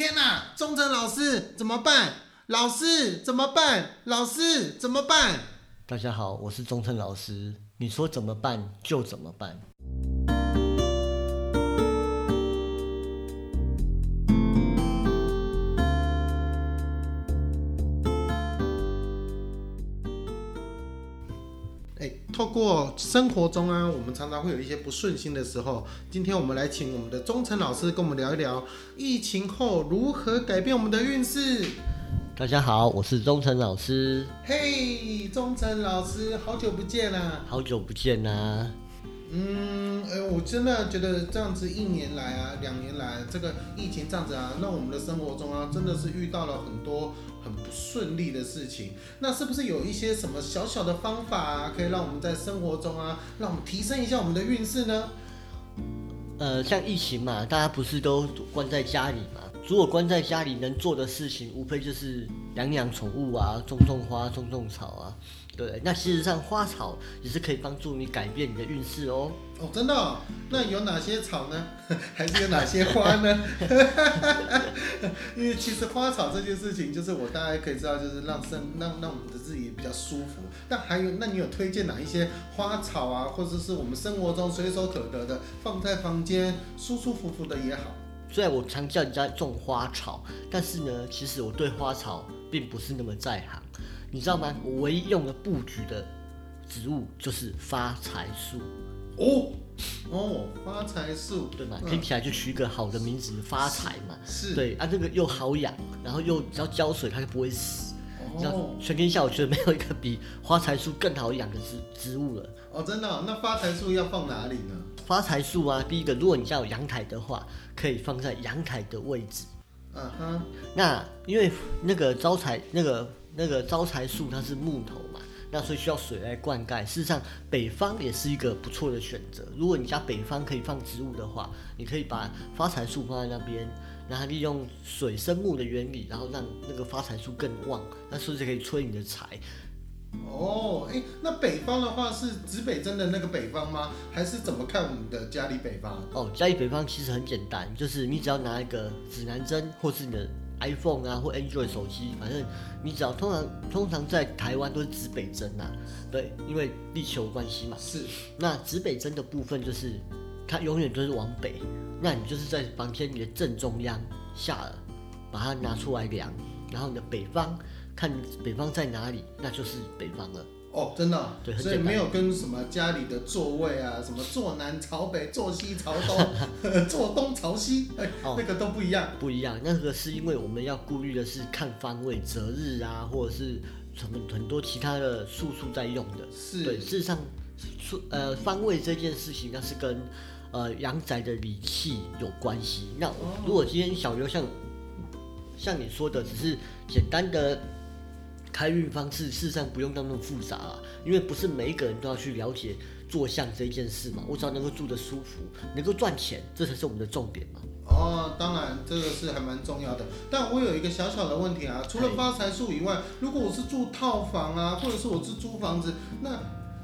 天呐，忠诚老师怎么办？老师怎么办？老师怎么办？大家好，我是忠诚老师，你说怎么办就怎么办。过生活中啊，我们常常会有一些不顺心的时候。今天我们来请我们的忠诚老师跟我们聊一聊，疫情后如何改变我们的运势。大家好，我是忠诚老师，嘿，忠诚老师，好久不见啦！好久不见呐、嗯，哎，我真的觉得这样子一年来啊，两年来这个疫情这样子啊，让我们的生活中啊，真的是遇到了很多很不顺利的事情。那是不是有一些什么小小的方法啊，可以让我们在生活中啊，让我们提升一下我们的运势呢？呃，像疫情嘛，大家不是都关在家里嘛？如果关在家里能做的事情，无非就是养养宠物啊，种种花，种种草啊。对，那事实上花草也是可以帮助你改变你的运势哦。哦，真的哦、那有哪些草呢？还是有哪些花呢？因为其实花草这件事情，就是我大概可以知道，就是让生让让我们的自己比较舒服。但还有，那你有推荐哪一些花草啊，或者是我们生活中随手可得的，放在房间舒舒服服的也好？虽然我常叫人家种花草，但是呢，其实我对花草并不是那么在行，你知道吗？我唯一用的布局的植物就是发财树，哦哦，发财树，对吗？嗯听起来就取一个好的名字，发财嘛。是，对啊，这个又好养，然后又只要浇水它就不会死。全天下我觉得没有一个比发财树更好养的植植物了。哦，真的哦、那发财树要放哪里呢？发财树啊，第一个，如果你家有阳台的话，可以放在阳台的位置。嗯哼，那因为那个招财那个那个招财树它是木头嘛，那所以需要水来灌溉。事实上，北方也是一个不错的选择。如果你家北方可以放植物的话，你可以把发财树放在那边，然后利用水生木的原理，然后让那个发财树更旺，那是不是可以催你的财？哦，哎，那北方的话是指北针的那个北方吗？还是怎么看我们的家里北方？哦，家里北方其实很简单，就是你只要拿一个指南针，或是你的 iPhone 啊或 Android 手机，反正你只要通常通常在台湾都是指北针呐、对，因为地球关系嘛。是，那指北针的部分就是它永远都是往北，那你就是在房间里的正中央下了，把它拿出来量，然后你的北方看北方在哪里，那就是北方了。哦，真的所以没有跟什么家里的座位啊，什么坐南朝北、坐西朝东、坐东朝西，哎、哦那个都不一样。不一样，那个是因为我们要顾虑的是看方位、择日啊，或者是什么很多其他的术数在用的。是，对，事实上，数呃方位这件事情，那是跟呃阳宅的理气有关系。那如果今天小刘像像你说的，只是简单的开运方式，事实上不用到那么复杂啊，因为不是每一个人都要去了解坐相这件事嘛。我只要能够住得舒服，能够赚钱，这才是我们的重点嘛。哦，当然这个是还蛮重要的。但我有一个小小的问题啊，除了发财树以外，如果我是住套房啊，或者是我是租房子，那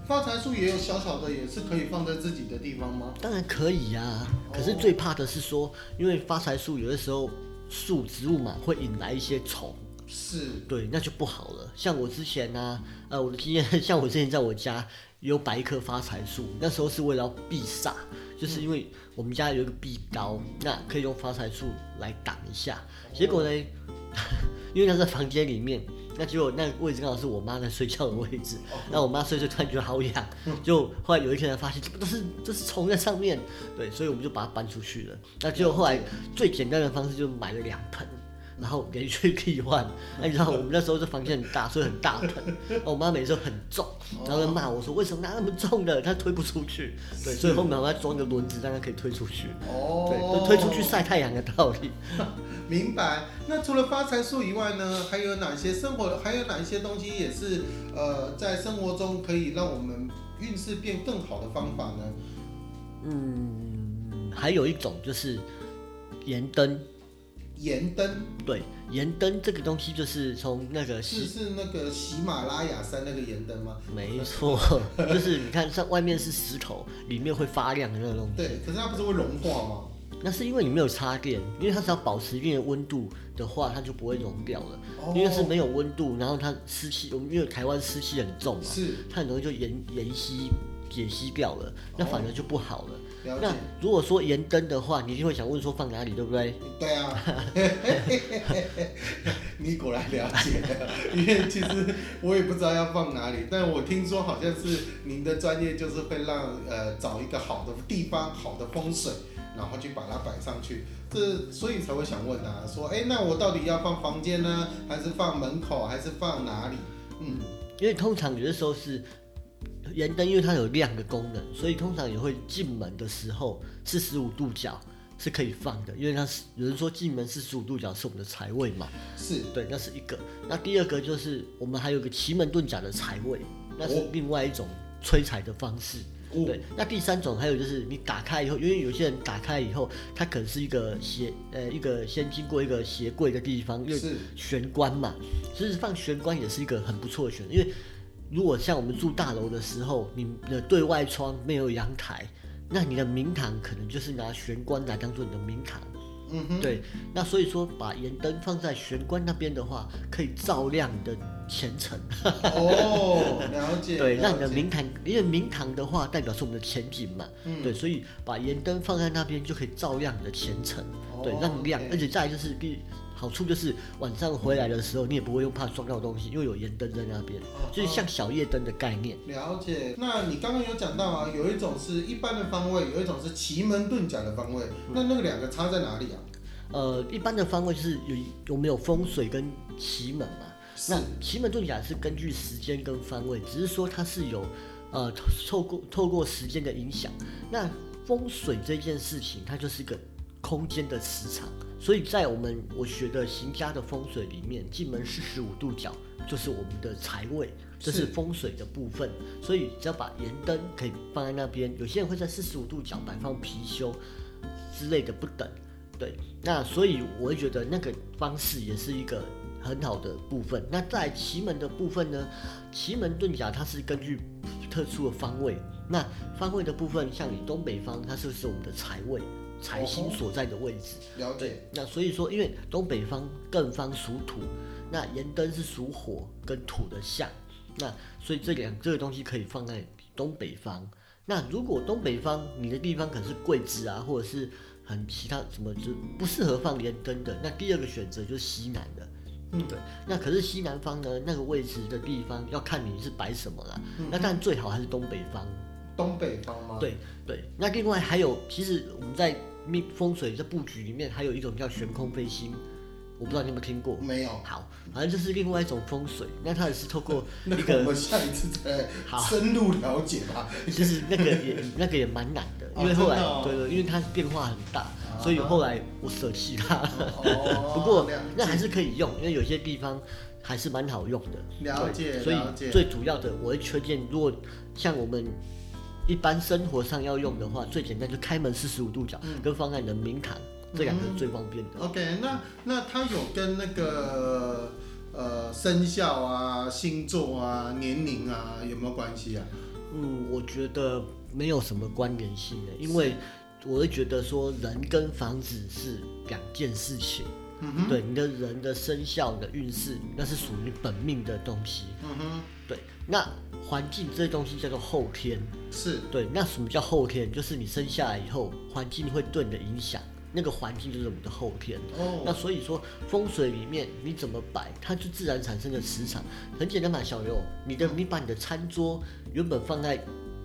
发财树也有小小的，也是可以放在自己的地方吗？当然可以呀、可是最怕的是说，因为发财树有的时候树植物嘛，会引来一些虫，是，对，那就不好了。像我之前呢、呃，我的经验，像我之前在我家有摆一棵发财树，那时候是为了要避煞，就是因为我们家有一个壁高，那可以用发财树来挡一下。结果呢，因为它在房间里面，那结果那个位置刚好是我妈在睡觉的位置，那我妈睡睡突然觉得好痒，就后来有一天才发现，这不都是这是虫在上面，对，所以我们就把它搬出去了。那结果后来最简单的方式就买了两盆。然后连续替换，哎你知道我们那时候这房间很大，所以很大盆。我妈每次都很重，然后就骂我说：“为什么拿那么重的？它推不出去。”对，所以后面我要装一个轮子，让它可以推出去。哦，对，就推出去晒太阳的道理。明白。那除了发财树以外呢，还有哪些生活？还有哪一些东西也是呃，在生活中可以让我们运势变更好的方法呢？嗯，还有一种就是盐灯。盐灯对，盐灯这个东西就是从那个是，是那个喜马拉雅山那个盐灯吗？没错，就是你看上外面是石头，里面会发亮的那个东西。对，可是它不是会融化吗？那是因为你没有插电，因为它只要保持一定的温度的话，它就不会融掉了。因为是没有温度，然后它湿气，我们因为台湾湿气很重嘛，是它很容易就延延吸解析掉了，那反而就不好了。那了解。如果说盐灯的话，你就会想问说放哪里，对不对？对啊，你果然了解了，因为其实我也不知道要放哪里，但我听说好像是您的专业就是会让呃找一个好的地方、好的风水，然后去把它摆上去，这所以才会想问啊，说哎、那我到底要放房间呢，还是放门口，还是放哪里？嗯，因为通常有的时候是盐灯，因为它有亮的功能，所以通常也会进门的时候四十五度角是可以放的，因为它是有人说进门四十五度角是我们的财位嘛，是对，那是一个。那第二个就是我们还有个奇门遁甲的财位，那是哦另外一种催财的方式。哦对，那第三种还有就是你打开以后，因为有些人打开以后，它可能是一个鞋呃一个先经过一个鞋柜的地方，因为是玄关嘛，其实放玄关也是一个很不错的选择，因为如果像我们住大楼的时候，你的对外窗没有阳台，那你的明堂可能就是拿玄关来当做你的明堂。嗯哼，对，那所以说把盐灯放在玄关那边的话，可以照亮你的前程。哦，了解，对，让你的明堂，因为明堂的话代表是我们的前景嘛。嗯对，所以把盐灯放在那边就可以照亮你的前程。对哦，让你亮而且再来就是第好处就是晚上回来的时候，你也不会用怕撞到东西，因为有盐灯在那边，哦就是像小夜灯的概念。了解，那你刚刚有讲到啊，有一种是一般的方位，有一种是奇门遁甲的方位，那那个两个差在哪里啊？呃，一般的方位就是有有没有风水跟奇门嘛。那奇门遁甲是根据时间跟方位，只是说它是有呃透过透过时间的影响。那风水这件事情，它就是一个空间的磁场，所以在我们我学的行家的风水里面，进门四十五度角就是我们的财位，这是是风水的部分。所以只要把盐灯可以放在那边，有些人会在四十五度角摆放貔貅之类的不等。对，那所以我会觉得那个方式也是一个很好的部分。那在奇门的部分呢，奇门遁甲它是根据特殊的方位，那方位的部分，像你东北方，它就是我们的财位，财星所在的位置。了解对，那所以说，因为东北方艮方属土，那盐灯是属火跟土的相，那所以这两这个东西可以放在东北方。那如果东北方你的地方可能是桂枝啊，或者是很其他什么就不适合放盐灯的，那第二个选择就是西南的。嗯对。那可是西南方呢，那个位置的地方要看你是摆什么啦。嗯那当然最好还是东北方。东北方吗？，对对，那另外还有，其实我们在命风水这布局里面，还有一种叫悬空飞星，我不知道你有没有听过。没有。好，反正就是另外一种风水，那它也是透过那一个，个我们下一次再好深入了解吧。其实那个也那个也蛮难的，哦 因为后来、对对，因为它变化很大，啊所以后来我舍弃它。哦 不过那还是可以用，因为有些地方还是蛮好用的。了解所以最主要的，我会推荐，如果像我们一般生活上要用的话，最简单就开门四十五度角，嗯跟放在你的明堂，这两个是最方便的。OK，那那它有跟那个呃生肖啊、星座啊、年龄啊有没有关系啊？嗯，我觉得没有什么关联性的，因为我会觉得说人跟房子是两件事情。嗯哼，对，你的人的生肖、你的运势，那是属于本命的东西。嗯哼，对，那环境这东西叫做后天。是对，那什么叫后天？就是你生下来以后，环境会对你的影响，那个环境就是我们的后天。哦那哦，所以说风水里面你怎么摆，它就自然产生的磁场。很简单嘛，小刘，你的你把你的餐桌原本放在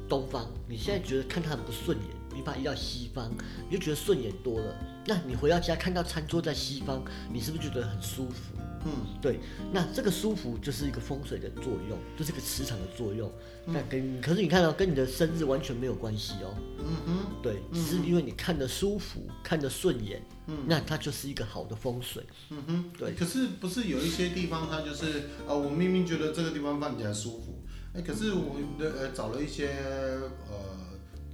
东方，你现在觉得看它很不顺眼，你把它移到西方，你就觉得顺眼多了。那你回到家看到餐桌在西方，你是不是觉得很舒服？嗯，对，那这个舒服就是一个风水的作用，就是个磁场的作用。那跟可是你看到、跟你的生日完全没有关系哦。嗯哼，对，只是因为你看得舒服，看得顺眼，那它就是一个好的风水。嗯哼，对可是不是有一些地方它就是呃，我明明觉得这个地方放起来舒服，哎，可是我的呃找了一些呃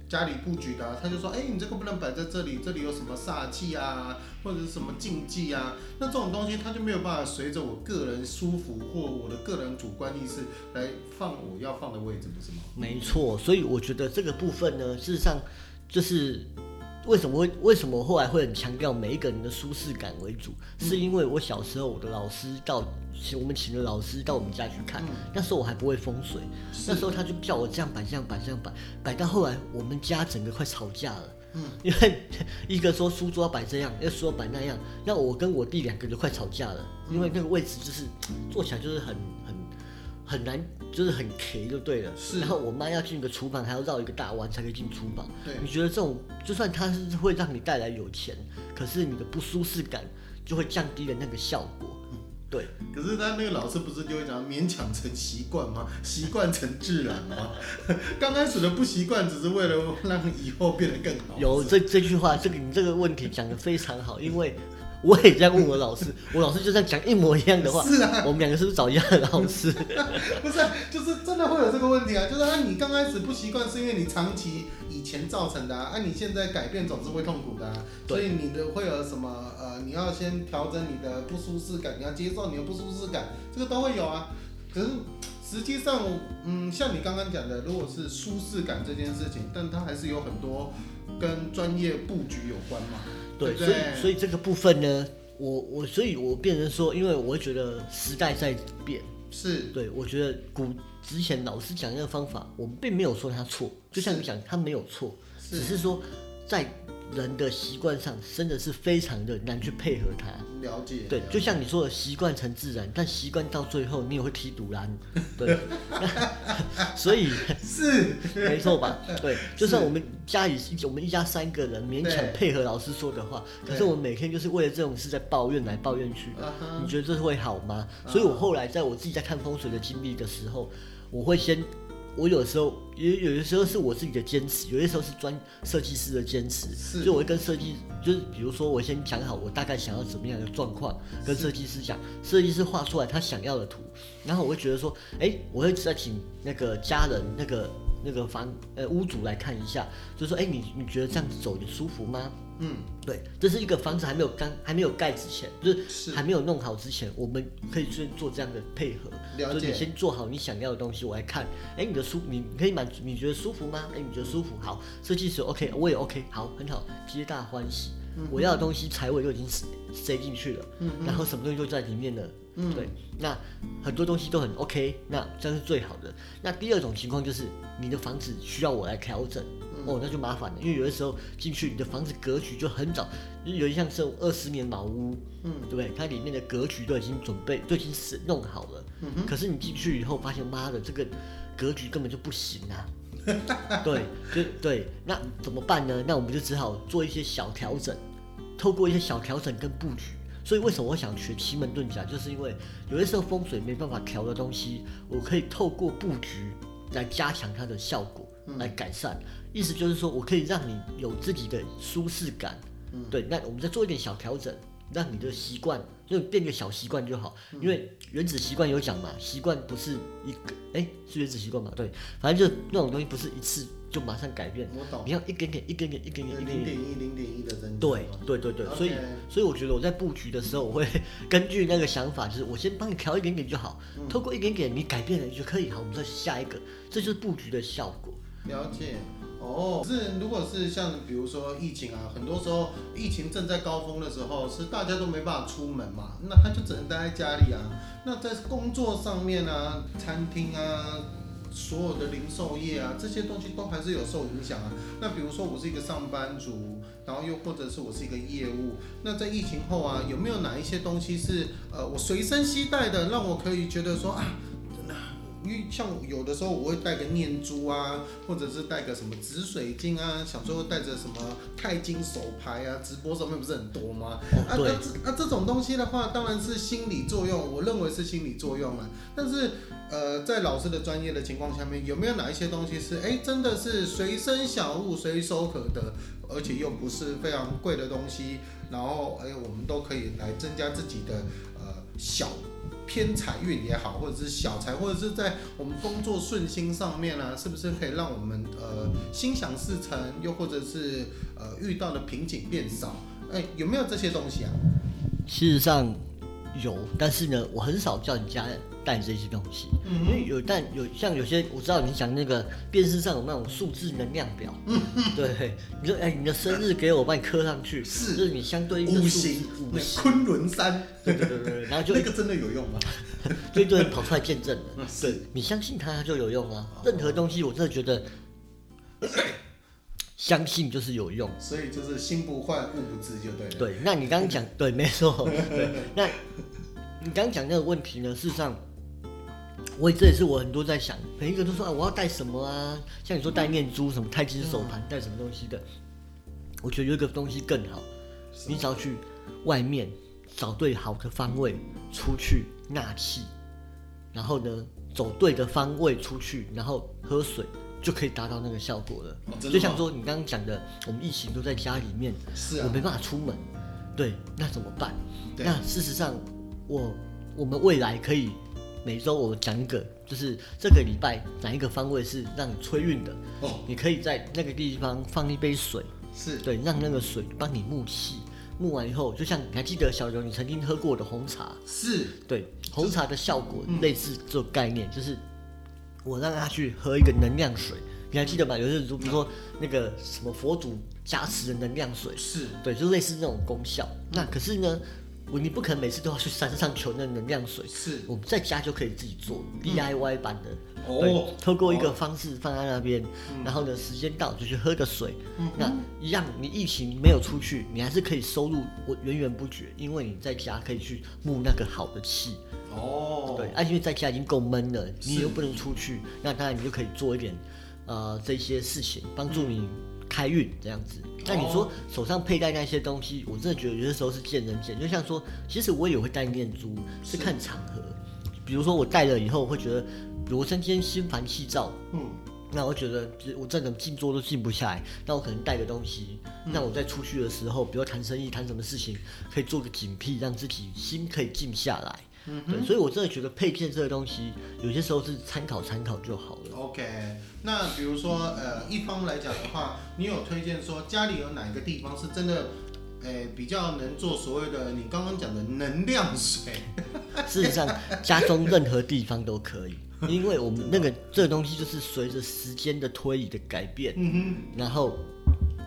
家里布局的、他就说，哎，你这个不能摆在这里，这里有什么煞气啊，或者是什么禁忌啊，那这种东西他就没有办法随着我个人舒服或我的个人主观意识来放我要放的位置，不是吗？没错，所以我觉得这个部分呢，事实上就是为什么会为什么后来会很强调每一个人的舒适感为主？是因为我小时候我的老师到请我们请的老师到我们家去看，那时候我还不会风水，那时候他就叫我这样摆这样摆这样摆，摆到后来我们家整个快吵架了。嗯，因为一个说书桌要摆这样，一个说摆那样，那我跟我弟两个就快吵架了，因为那个位置就是坐起来就是很很很难，就是很 K 就对了。是然后我妈要进个厨房，还要绕一个大弯才可以进厨房。对你觉得这种就算它是会让你带来有钱，可是你的不舒适感就会降低了那个效果。对，可是他那个老师不是就会讲勉强成习惯吗？习惯成自然吗？刚开始的不习惯，只是为了让以后变得更好。有这这句话，这个你这个问题讲的非常好，因为我也这样问我老师，我老师就这样讲一模一样的话。是啊，我们两个是不是找一样的老师？不是啊，就是真的会有这个问题啊，就是啊，你刚开始不习惯，是因为你长期以前造成的啊，啊你现在改变总是会痛苦的、啊，所以你的会有什么呃，你要先调整你的不舒适感，你要接受你的不舒适感，这个都会有啊。可是实际上，嗯，像你刚刚讲的，如果是舒适感这件事情，但它还是有很多跟专业布局有关嘛。对，所以所以这个部分呢，我我所以我变成说，因为我觉得时代在变，是。对我觉得古之前老师讲那个方法，我们并没有说他错，就像你讲，他没有错，只是说在人的习惯上真的是非常的难去配合他。了解，对，就像你说的，习惯成自然，但习惯到最后你也会踢赌篮，对，所以是。没错吧？对，就算我们家里我们一家三个人勉强配合老师说的话，可是我们每天就是为了这种事在抱怨来抱怨去，你觉得这会好吗？所以我后来在我自己在看风水的经历的时候，我会先。我有时候有有的时候是我自己的坚持，有些时候是专设计师的坚持，是所以我会跟设计，就是比如说我先讲好我大概想要怎么样的状况，跟设计师讲，设计师画出来他想要的图，然后我会觉得说，哎、我会再请那个家人那个那个房呃屋主来看一下，就说，哎、你你觉得这样子走你舒服吗？嗯，对，这是一个房子还没有刚还没有盖之前，就是。是还没有弄好之前，我们可以先做这样的配合。了解。就你先做好你想要的东西，我来看，哎，你的舒你你可以满足，你觉得舒服吗？哎，你觉得舒服，好，设计师 OK，我也 OK，好，很好，皆大欢喜。我要的东西财位都已经塞塞进去了，然后什么东西都在里面了，对，那很多东西都很 OK，那这样是最好的。那第二种情况就是你的房子需要我来调整，哦，那就麻烦了，因为有的时候进去你的房子格局就很早，就有点像是二十年老屋，嗯，对不对？它里面的格局都已经准备，都已经是弄好了，可是你进去以后发现，妈的，这个格局根本就不行啊。对，就对，那怎么办呢？那我们就只好做一些小调整，透过一些小调整跟布局。所以为什么我想学奇门遁甲，就是因为有的时候风水没办法调的东西，我可以透过布局来加强它的效果，来改善。意思就是说我可以让你有自己的舒适感。嗯对，那我们再做一点小调整，让你的习惯就变个小习惯就好。因为原子习惯有讲嘛，习惯不是一个，哎，是原子习惯嘛？对，反正就那种东西不是一次就马上改变，我懂你，要一点点、一点点、一点点、一点点。零点一、零点一的增长，对对对对，所以所以我觉得我在布局的时候，我会根据那个想法，就是我先帮你调一点点就好，透过一点点你改变了就可以，好，我们再下一个，这就是布局的效果。了解。哦，是如果是像比如说疫情啊，很多时候疫情正在高峰的时候，是大家都没办法出门嘛，那他就只能待在家里啊。那在工作上面啊，餐厅啊，所有的零售业啊，这些东西都还是有受影响啊。那比如说我是一个上班族，然后又或者是我是一个业务，那在疫情后啊，有没有哪一些东西是呃我随身携带的，让我可以觉得说啊，因为像有的时候我会带个念珠啊，或者是带个什么紫水晶啊，小时候带着什么钛金手牌啊，直播上面不是很多吗？啊，对那这啊这种东西的话，当然是心理作用，我认为是心理作用啊。但是呃，在老师的专业的情况下面，有没有哪一些东西是哎真的是随身小物，随手可得，而且又不是非常贵的东西，然后哎我们都可以来增加自己的呃小偏财运也好，或者是小财，或者是在我们工作顺心上面啊，是不是可以让我们呃心想事成，又或者是呃遇到的瓶颈变少？哎，有没有这些东西啊？事实上有，但是呢，我很少叫人家带这些东西，嗯因为有但有像有些我知道你讲那个电视上有那种数字能量表，对，你说哎你的生日给我，我帮你刻上去，是。就是你相对应的五行，五行，昆仑山，对对对对，然后就 那个真的有用吗？就一堆人跑出来见证了对你相信他它就有用啊，任何东西我真的觉得。相信就是有用，所以就是心不坏，物不知就对了。对，那你刚刚讲对，没错，对，那你刚刚讲那个问题呢？事实上，我也这也是我很多在想，每一个都说啊，我要带什么啊？像你说带念珠什么太极手盘，带什么东西的？我觉得有一个东西更好，你只要去外面找对好的方位出去纳气，然后呢走对的方位出去，然后喝水。就可以达到那个效果了。就像说你刚刚讲的，我们疫情都在家里面，是啊我没，办法出门，对，那怎么办？那事实上，我我们未来可以每周我讲一个，就是这个礼拜哪一个方位是让你催运的，哦，你可以在那个地方放一杯水，是对，让那个水帮你木气。木完以后，就像你还记得小刘你曾经喝过的红茶，是，对，红茶的效果嗯类似这种概念，就是我让他去喝一个能量水，你还记得吗？有些人说，比如说那个什么佛祖加持的能量水，是，对，就类似那种功效。那可是呢，我你不可能每次都要去山上求那能量水，是，我们在家就可以自己做 DIY 版的。哦。对，透过一个方式放在那边，然后呢，时间到就去喝个水。嗯那一样，你疫情没有出去，你还是可以收入我源源不绝，因为你在家可以去募那个好的气。哦，对，啊，因为在家已经够闷了，你又不能出去，那当然你就可以做一点呃这些事情，帮助你开运这样子。那你说手上佩戴那些东西，我真的觉得有些时候是见仁见智。就像说，其实我也会戴念珠，是看场合。比如说我戴了以后，会觉得，比如我今天心烦气躁，嗯，那我觉得就是我这种静坐都静不下来，那我可能带个东西，那我在出去的时候，比如谈生意、谈什么事情，可以做个警惕，让自己心可以静下来。对，所以我真的觉得配件这个东西，有些时候是参考参考就好了。OK，那比如说，呃，一方来讲的话，你有推荐说家里有哪一个地方是真的，诶、比较能做所谓的你刚刚讲的能量水？事实上，家中任何地方都可以，因为我们那个这个东西就是随着时间的推移的改变，嗯然后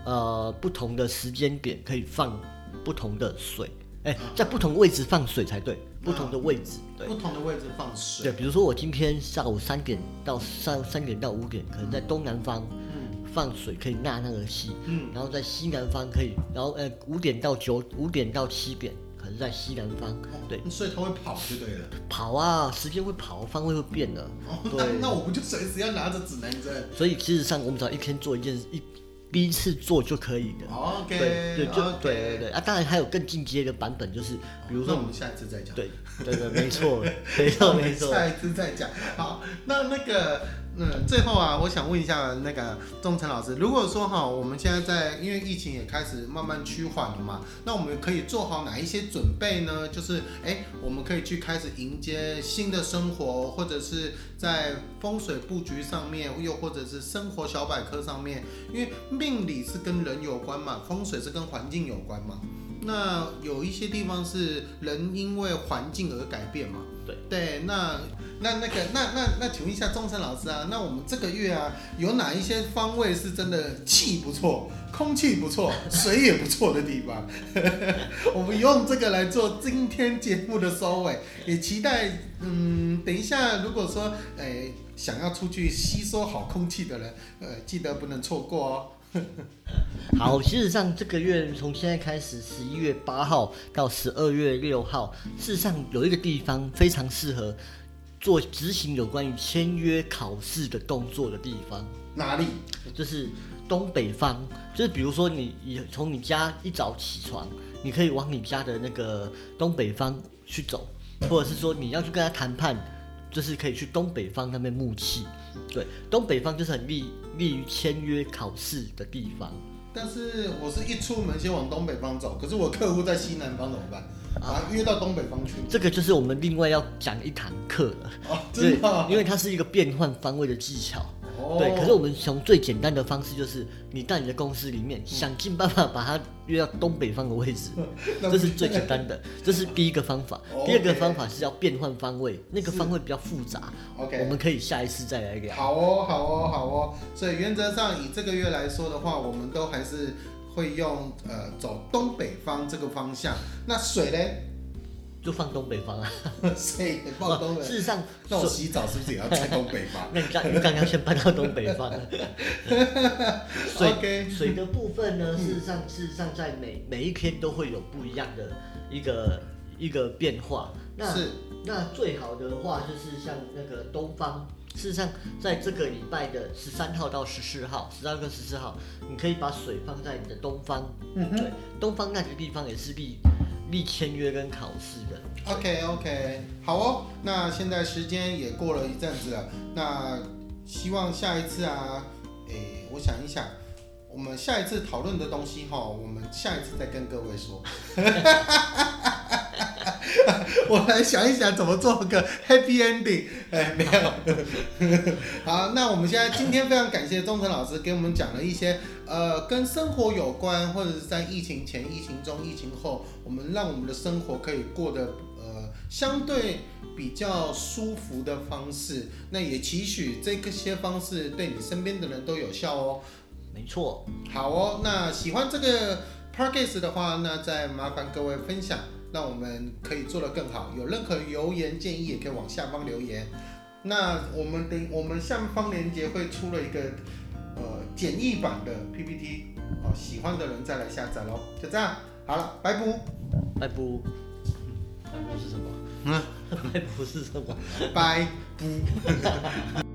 呃不同的时间点可以放不同的水，哎、在不同位置放水才对，不同的位置对，。不同的位置放水。对，比如说我今天下午三点到三三点到五点，可能在东南方放水可以纳那个气，嗯。然后在西南方可以，然后呃五点到九五点到七点可能在西南方，对，所以它会跑就对了。跑啊，时间会跑，方位会变的，哦，那对。那我不就随时要拿着指南针？所以其实上我们只要一天做一件一第一次做就可以的。？OK，对对，对对对啊！当然还有更进阶的版本，就是比如说那我们下一次再讲。对对对，没错没错 没错。们下一次再讲。好，那那个，嗯，最后啊，我想问一下那个钟诚老师，如果说哈，我们现在在因为疫情也开始慢慢趋缓了嘛，那我们可以做好哪一些准备呢？就是哎，我们可以去开始迎接新的生活，或者是在风水布局上面，又或者是生活小百科上面，因为命理是跟人有关嘛，风水是跟环境有关嘛。那有一些地方是人因为环境而改变嘛？对对，那那那个那那那，请问一下钟山老师啊，那我们这个月啊，有哪一些方位是真的气不错、空气不错、水也不错的地方？我们用这个来做今天节目的收尾，也期待嗯，等一下如果说诶、想要出去吸收好空气的人，呃，记得不能错过哦。好，事实上这个月从现在开始，十一月八号到十二月六号，事实上有一个地方非常适合做执行有关于签约考试的动作的地方，哪里？就是东北方，就是比如说你你从你家一早起床，你可以往你家的那个东北方去走，或者是说你要去跟他谈判，就是可以去东北方那边木气。对，东北方就是很利利于签约考试的地方。但是我是一出门先往东北方走，可是我客户在西南方怎么办？啊约到东北方去。这个就是我们另外要讲一堂课了，哦，对真的哦、，因为它是一个变换方位的技巧。哦，对，可是我们从最简单的方式，就是你到你的公司里面，想尽办法把它约到东北方的位置，那这是最简单的，这是第一个方法。哦第二个方法是要变换方位，那个方位比较复杂，OK，我们可以下一次再来聊。好哦，好哦，好哦。所以原则上以这个月来说的话，我们都还是会用呃走东北方这个方向。那水嘞？就放东北方啊。所以放东北。事实上，那我洗澡是不是也要在东北方 那你刚你刚刚先搬到东北方了。水水的部分呢，事实上事实上在每每一天都会有不一样的一个一个变化。那是那最好的话就是像那个东方，事实上在这个礼拜的十三号到十四号，十三跟十四号，你可以把水放在你的东方。嗯哼对，东方那个地方也是立立签约跟考试的。OK OK，好哦。那现在时间也过了一阵子了，那希望下一次啊，诶，我想一想，我们下一次讨论的东西哈，我们下一次再跟各位说。我来想一想怎么做个 happy ending。哎，没有。好，那我们现在今天非常感谢钟诚老师给我们讲了一些呃跟生活有关，或者是在疫情前、疫情中、疫情后，我们让我们的生活可以过得呃相对比较舒服的方式。那也期许这个些方式对你身边的人都有效哦。没错，好哦，那喜欢这个 p a r k a s 的话，那再麻烦各位分享，让我们可以做得更好。有任何留言建议，也可以往下方留言。那我们等我们下方链接会出了一个呃简易版的 PPT，哦，喜欢的人再来下载喽。就这样，好了，拜拜，拜不，拜不是什么？嗯，拜不是什么？拜不。